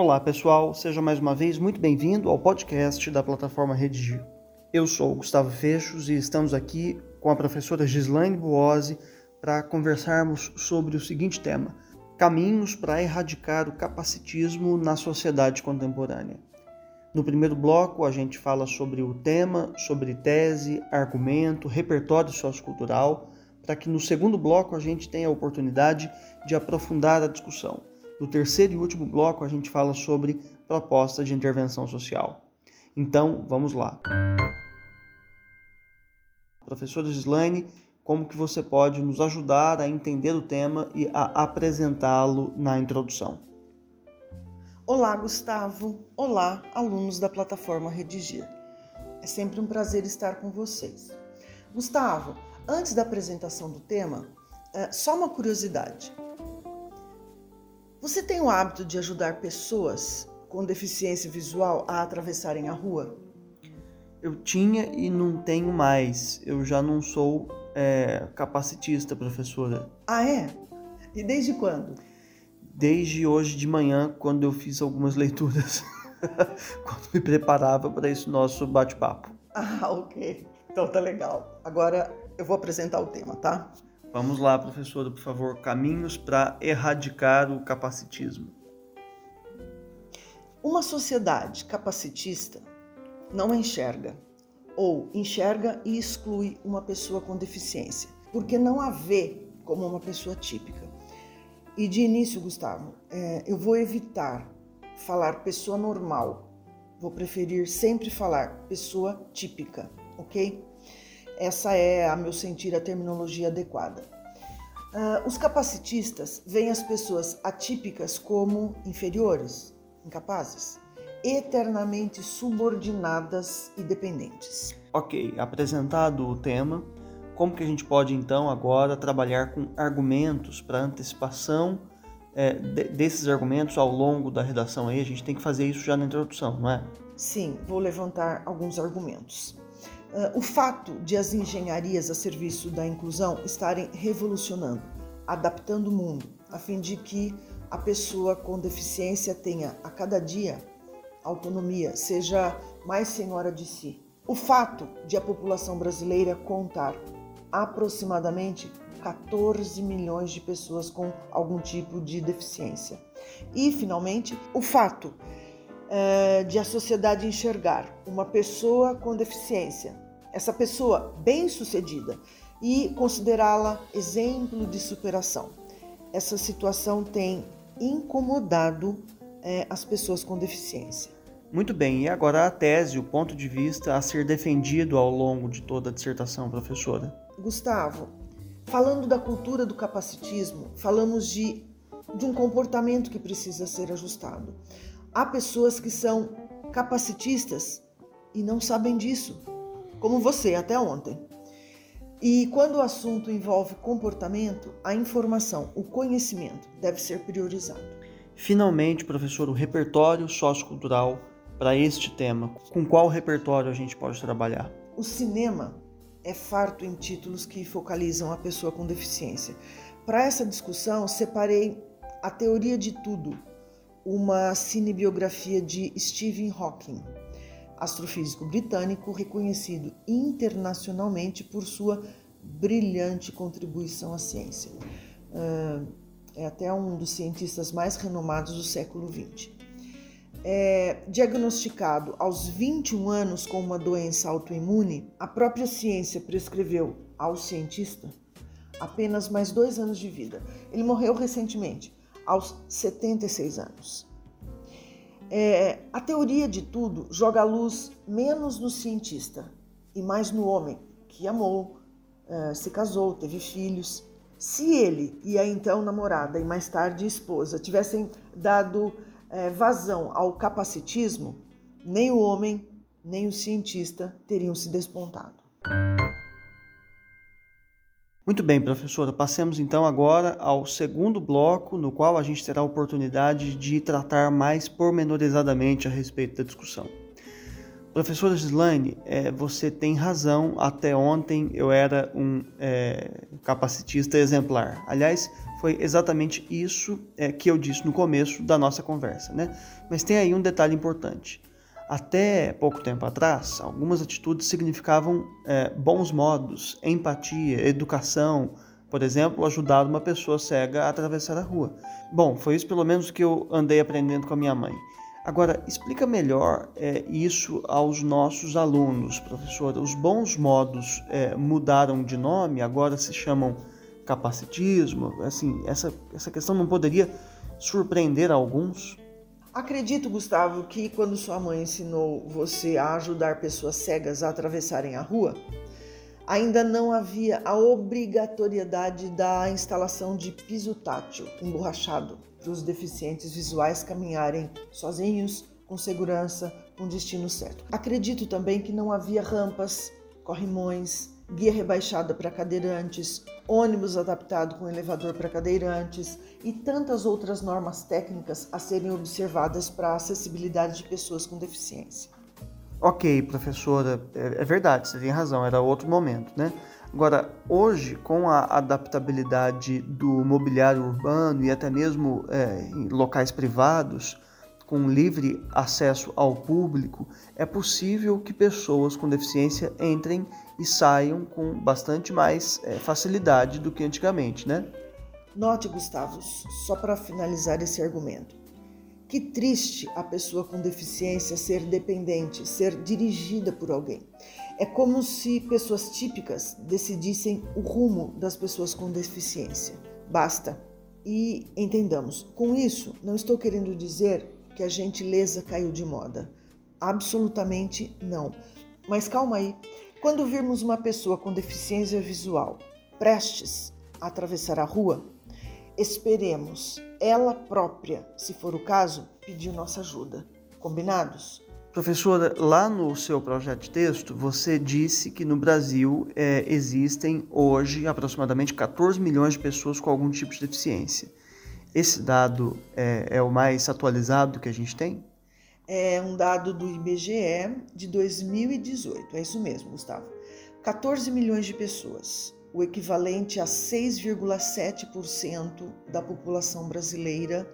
Olá pessoal, seja mais uma vez muito bem-vindo ao podcast da plataforma Redigir. Eu sou Gustavo Fechos e estamos aqui com a professora Gislaine Buozzi para conversarmos sobre o seguinte tema: caminhos para erradicar o capacitismo na sociedade contemporânea. No primeiro bloco, a gente fala sobre o tema, sobre tese, argumento, repertório sociocultural, para que no segundo bloco a gente tenha a oportunidade de aprofundar a discussão. No terceiro e último bloco, a gente fala sobre propostas de intervenção social. Então, vamos lá. Professora Gislaine, como que você pode nos ajudar a entender o tema e a apresentá-lo na introdução? Olá, Gustavo. Olá, alunos da plataforma Redigir. É sempre um prazer estar com vocês. Gustavo, antes da apresentação do tema, é, só uma curiosidade. Você tem o hábito de ajudar pessoas com deficiência visual a atravessarem a rua? Eu tinha e não tenho mais. Eu já não sou é, capacitista, professora. Ah, é? E desde quando? desde hoje de manhã, quando eu fiz algumas leituras, quando me preparava para esse nosso bate-papo. Ah, ok. Então tá legal. Agora eu vou apresentar o tema, tá? Vamos lá, professora, por favor. Caminhos para erradicar o capacitismo. Uma sociedade capacitista não enxerga ou enxerga e exclui uma pessoa com deficiência, porque não a vê como uma pessoa típica. E de início, Gustavo, é, eu vou evitar falar pessoa normal. Vou preferir sempre falar pessoa típica, ok? Essa é, a meu sentir, a terminologia adequada. Uh, os capacitistas veem as pessoas atípicas como inferiores, incapazes, eternamente subordinadas e dependentes. Ok, apresentado o tema, como que a gente pode então agora trabalhar com argumentos para antecipação é, de, desses argumentos ao longo da redação aí? A gente tem que fazer isso já na introdução, não é? Sim, vou levantar alguns argumentos. Uh, o fato de as engenharias a serviço da inclusão estarem revolucionando, adaptando o mundo, a fim de que a pessoa com deficiência tenha a cada dia autonomia, seja mais senhora de si. O fato de a população brasileira contar aproximadamente 14 milhões de pessoas com algum tipo de deficiência. E, finalmente, o fato é, de a sociedade enxergar uma pessoa com deficiência, essa pessoa bem-sucedida, e considerá-la exemplo de superação. Essa situação tem incomodado é, as pessoas com deficiência. Muito bem, e agora a tese, o ponto de vista a ser defendido ao longo de toda a dissertação, professora. Gustavo, falando da cultura do capacitismo, falamos de, de um comportamento que precisa ser ajustado. Há pessoas que são capacitistas e não sabem disso, como você até ontem. E quando o assunto envolve comportamento, a informação, o conhecimento deve ser priorizado. Finalmente, professor, o repertório sociocultural para este tema. Com qual repertório a gente pode trabalhar? O cinema é farto em títulos que focalizam a pessoa com deficiência. Para essa discussão, separei A Teoria de Tudo, uma cinebiografia de Stephen Hawking, astrofísico britânico reconhecido internacionalmente por sua brilhante contribuição à ciência. É até um dos cientistas mais renomados do século XX é, diagnosticado aos 21 anos com uma doença autoimune, a própria ciência prescreveu ao cientista apenas mais dois anos de vida. Ele morreu recentemente, aos 76 anos. É, a teoria de tudo joga a luz menos no cientista e mais no homem que amou, é, se casou, teve filhos. Se ele e a então namorada e mais tarde esposa tivessem dado é, vazão ao capacitismo, nem o homem nem o cientista teriam se despontado. Muito bem, professora. Passemos então agora ao segundo bloco, no qual a gente terá a oportunidade de tratar mais pormenorizadamente a respeito da discussão. Professora Gislaine, é, você tem razão. Até ontem eu era um é, capacitista exemplar. Aliás, foi exatamente isso é, que eu disse no começo da nossa conversa, né? Mas tem aí um detalhe importante. Até pouco tempo atrás, algumas atitudes significavam é, bons modos, empatia, educação, por exemplo, ajudar uma pessoa cega a atravessar a rua. Bom, foi isso pelo menos que eu andei aprendendo com a minha mãe. Agora, explica melhor é, isso aos nossos alunos, professora. Os bons modos é, mudaram de nome, agora se chamam capacitismo. Assim, essa, essa questão não poderia surpreender alguns? Acredito, Gustavo, que quando sua mãe ensinou você a ajudar pessoas cegas a atravessarem a rua, ainda não havia a obrigatoriedade da instalação de piso tátil emborrachado para os deficientes visuais caminharem sozinhos, com segurança, com destino certo. Acredito também que não havia rampas, corrimões, guia rebaixada para cadeirantes, ônibus adaptado com elevador para cadeirantes e tantas outras normas técnicas a serem observadas para a acessibilidade de pessoas com deficiência. Ok, professora, é, é verdade, você tem razão, era outro momento, né? Agora, hoje, com a adaptabilidade do mobiliário urbano e até mesmo é, em locais privados, com livre acesso ao público, é possível que pessoas com deficiência entrem e saiam com bastante mais é, facilidade do que antigamente, né? Note, Gustavo, só para finalizar esse argumento. Que triste a pessoa com deficiência ser dependente, ser dirigida por alguém. É como se pessoas típicas decidissem o rumo das pessoas com deficiência. Basta. E entendamos, com isso, não estou querendo dizer que a gentileza caiu de moda. Absolutamente não. Mas calma aí. Quando virmos uma pessoa com deficiência visual prestes a atravessar a rua, esperemos ela própria, se for o caso, pedir nossa ajuda. Combinados? Professora, lá no seu projeto de texto, você disse que no Brasil é, existem hoje aproximadamente 14 milhões de pessoas com algum tipo de deficiência. Esse dado é, é o mais atualizado que a gente tem? É um dado do IBGE de 2018, é isso mesmo, Gustavo. 14 milhões de pessoas, o equivalente a 6,7% da população brasileira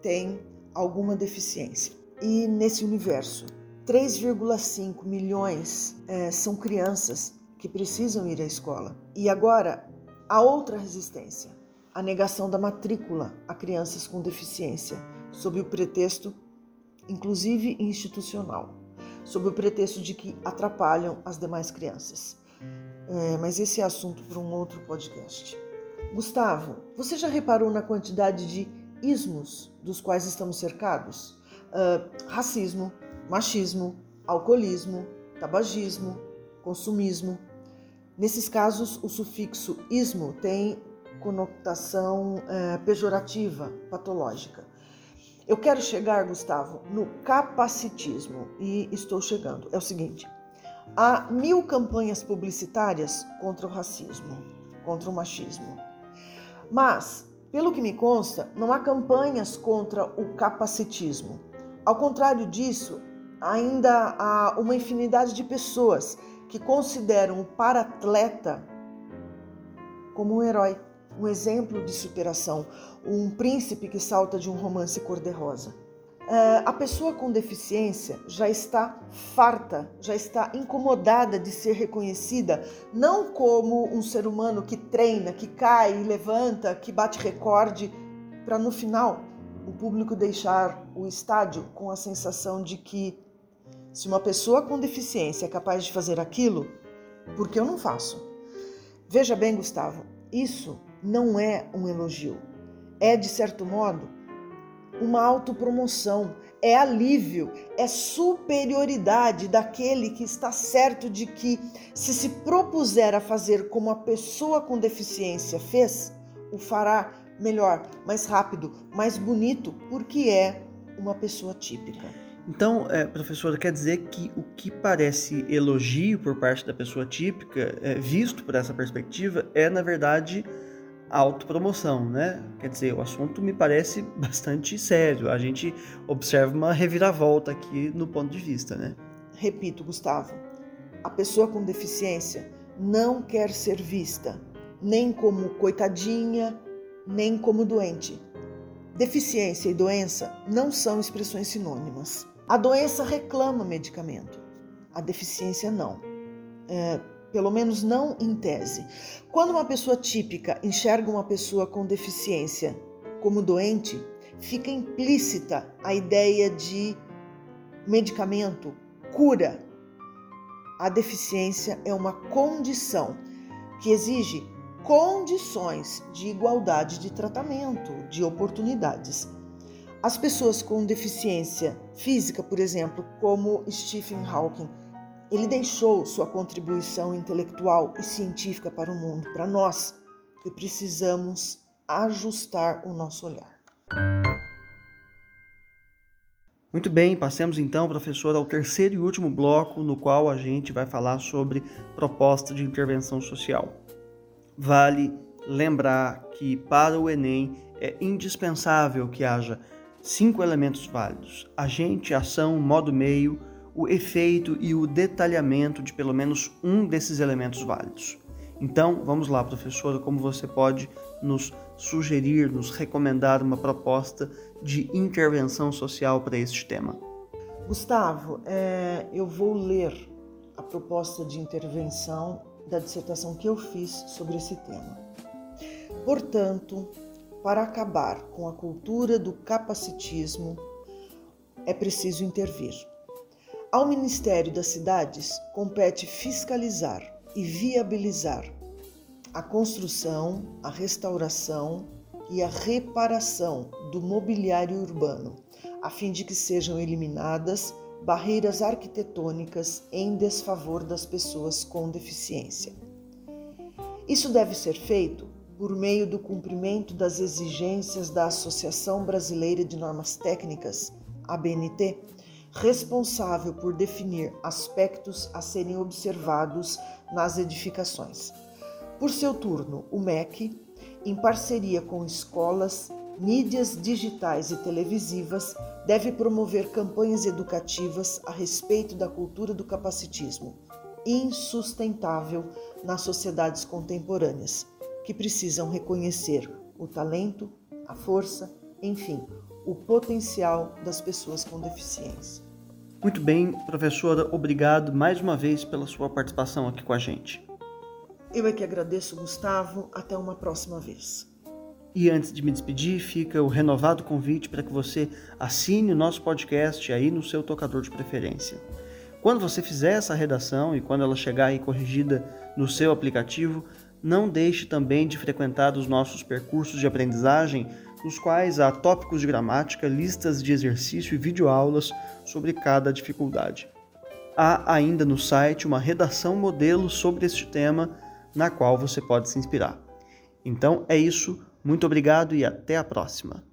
tem alguma deficiência. E nesse universo, 3,5 milhões é, são crianças que precisam ir à escola. E agora, a outra resistência, a negação da matrícula a crianças com deficiência, sob o pretexto, inclusive institucional, sob o pretexto de que atrapalham as demais crianças. É, mas esse é assunto para um outro podcast. Gustavo, você já reparou na quantidade de ismos dos quais estamos cercados? Uh, racismo, machismo, alcoolismo, tabagismo, consumismo. Nesses casos, o sufixo ismo tem conotação uh, pejorativa, patológica. Eu quero chegar, Gustavo, no capacitismo e estou chegando. É o seguinte: há mil campanhas publicitárias contra o racismo, contra o machismo. Mas, pelo que me consta, não há campanhas contra o capacitismo. Ao contrário disso, ainda há uma infinidade de pessoas que consideram o paratleta como um herói, um exemplo de superação, um príncipe que salta de um romance cor-de-rosa. Uh, a pessoa com deficiência já está farta, já está incomodada de ser reconhecida não como um ser humano que treina, que cai, levanta, que bate recorde, para no final o público deixar o estádio com a sensação de que se uma pessoa com deficiência é capaz de fazer aquilo, por que eu não faço? Veja bem, Gustavo, isso não é um elogio. É, de certo modo, uma autopromoção, é alívio, é superioridade daquele que está certo de que, se se propuser a fazer como a pessoa com deficiência fez, o fará melhor, mais rápido, mais bonito, porque é uma pessoa típica. Então, é, professora, quer dizer que o que parece elogio por parte da pessoa típica, é, visto por essa perspectiva, é na verdade autopromoção, né? Quer dizer, o assunto me parece bastante sério. A gente observa uma reviravolta aqui no ponto de vista, né? repito, Gustavo, a pessoa com deficiência não quer ser vista nem como coitadinha, nem como doente. Deficiência e doença não são expressões sinônimas. A doença reclama medicamento, a deficiência não. É, pelo menos não em tese. Quando uma pessoa típica enxerga uma pessoa com deficiência como doente, fica implícita a ideia de medicamento, cura. A deficiência é uma condição que exige condições de igualdade de tratamento, de oportunidades. As pessoas com deficiência física, por exemplo, como Stephen Hawking, ele deixou sua contribuição intelectual e científica para o mundo, para nós, que precisamos ajustar o nosso olhar. Muito bem, passemos então, professor, ao terceiro e último bloco, no qual a gente vai falar sobre proposta de intervenção social. Vale lembrar que para o Enem é indispensável que haja cinco elementos válidos: agente, ação, modo meio, o efeito e o detalhamento de pelo menos um desses elementos válidos. Então, vamos lá, professora, como você pode nos sugerir, nos recomendar uma proposta de intervenção social para este tema? Gustavo, é, eu vou ler a proposta de intervenção da dissertação que eu fiz sobre esse tema. Portanto, para acabar com a cultura do capacitismo, é preciso intervir. Ao Ministério das Cidades compete fiscalizar e viabilizar a construção, a restauração e a reparação do mobiliário urbano, a fim de que sejam eliminadas barreiras arquitetônicas em desfavor das pessoas com deficiência. Isso deve ser feito por meio do cumprimento das exigências da Associação Brasileira de Normas Técnicas, ABNT, responsável por definir aspectos a serem observados nas edificações. Por seu turno, o MEC, em parceria com escolas, mídias digitais e televisivas, deve promover campanhas educativas a respeito da cultura do capacitismo, insustentável nas sociedades contemporâneas, que precisam reconhecer o talento, a força, enfim, o potencial das pessoas com deficiência. Muito bem, professora, obrigado mais uma vez pela sua participação aqui com a gente. Eu é que agradeço, Gustavo. Até uma próxima vez. E antes de me despedir, fica o renovado convite para que você assine o nosso podcast aí no seu tocador de preferência. Quando você fizer essa redação e quando ela chegar aí corrigida no seu aplicativo, não deixe também de frequentar os nossos percursos de aprendizagem, nos quais há tópicos de gramática, listas de exercício e videoaulas sobre cada dificuldade. Há ainda no site uma redação modelo sobre este tema na qual você pode se inspirar. Então é isso, muito obrigado e até a próxima!